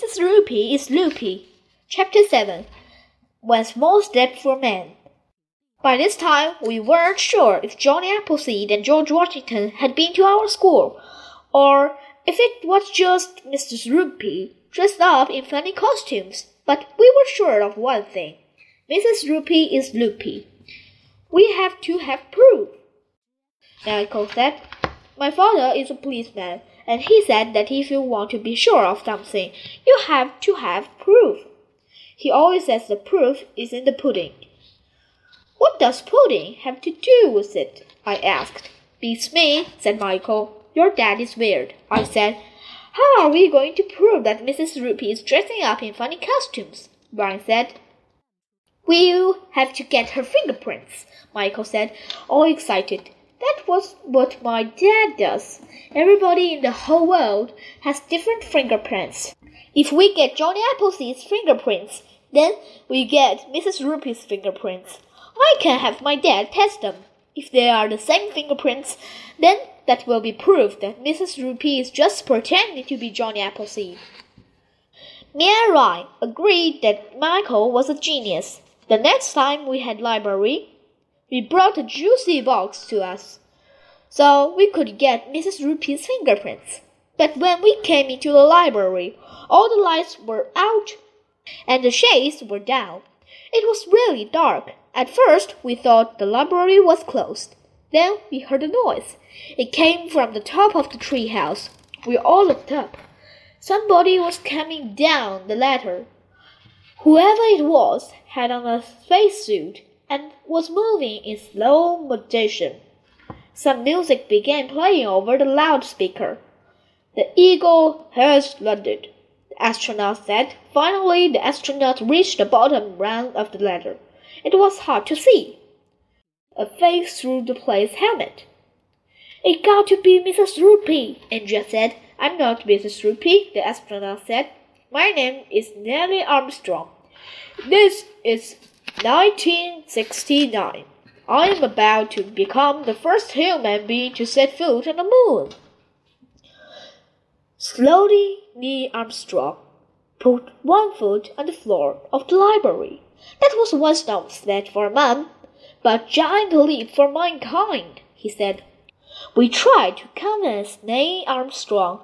Mrs. Roopy is loopy. Chapter 7 One Small Step for Man. By this time, we weren't sure if Johnny Appleseed and George Washington had been to our school, or if it was just Mrs. Roopy dressed up in funny costumes. But we were sure of one thing Mrs. Roopy is loopy. We have to have proof. Michael said, My father is a policeman, and he said that if you want to be sure of something, you have to have proof. He always says the proof is in the pudding. What does pudding have to do with it? I asked. Beats me, said Michael. Your dad is weird, I said. How are we going to prove that Mrs. Roopy is dressing up in funny costumes? Ryan said. We'll have to get her fingerprints, Michael said, all excited. That was what my dad does. Everybody in the whole world has different fingerprints. If we get Johnny Appleseed's fingerprints, then we get Mrs. Roopy's fingerprints. I can have my dad test them. If they are the same fingerprints, then that will be proof that Mrs. Roopy is just pretending to be Johnny Appleseed. Me and Ryan agreed that Michael was a genius. The next time we had library, we brought a juicy box to us, so we could get Mrs. Roopy's fingerprints. But when we came into the library, all the lights were out and the shades were down. It was really dark. At first, we thought the library was closed. Then we heard a noise. It came from the top of the tree house. We all looked up. Somebody was coming down the ladder. Whoever it was had on a spacesuit and was moving in slow motion. Some music began playing over the loudspeaker. The eagle has landed, the astronaut said. Finally, the astronaut reached the bottom rung of the ladder. It was hard to see. A face through the plane's helmet. It got to be Mrs. Roopy, Andrea said. I'm not Mrs. Roopy, the astronaut said. My name is Neil Armstrong. This is 1969. I am about to become the first human being to set foot on the moon. Slowly, Neil Armstrong put one foot on the floor of the library. That was one stone step for a man, but giant leap for mankind, he said. We tried to convince Neil Armstrong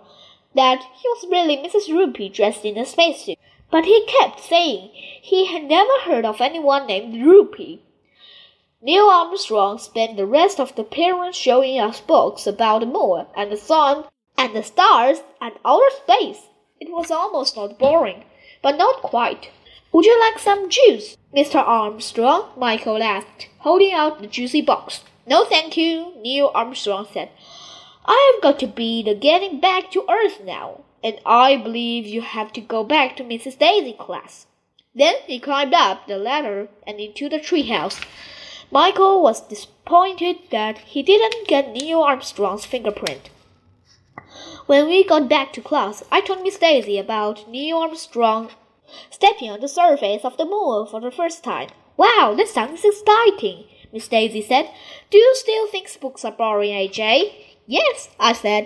that he was really Mrs. Roopy dressed in a spacesuit, but he kept saying he had never heard of anyone named Roopy. Neil Armstrong spent the rest of the period showing us books about the moon and the sun and the stars and outer space. It was almost not boring, but not quite. Would you like some juice, Mr. Armstrong? Michael asked, holding out the juicy box. No, thank you, Neil Armstrong said. I've got to be the getting back to Earth now, and I believe you have to go back to Mrs. Daisy's class. Then he climbed up the ladder and into the treehouse. Michael was disappointed that he didn't get Neil Armstrong's fingerprint. When we got back to class, I told Miss Daisy about Neil Armstrong stepping on the surface of the moon for the first time. Wow, that sounds exciting, Miss Daisy said. Do you still think books are boring, AJ? Yes, I said.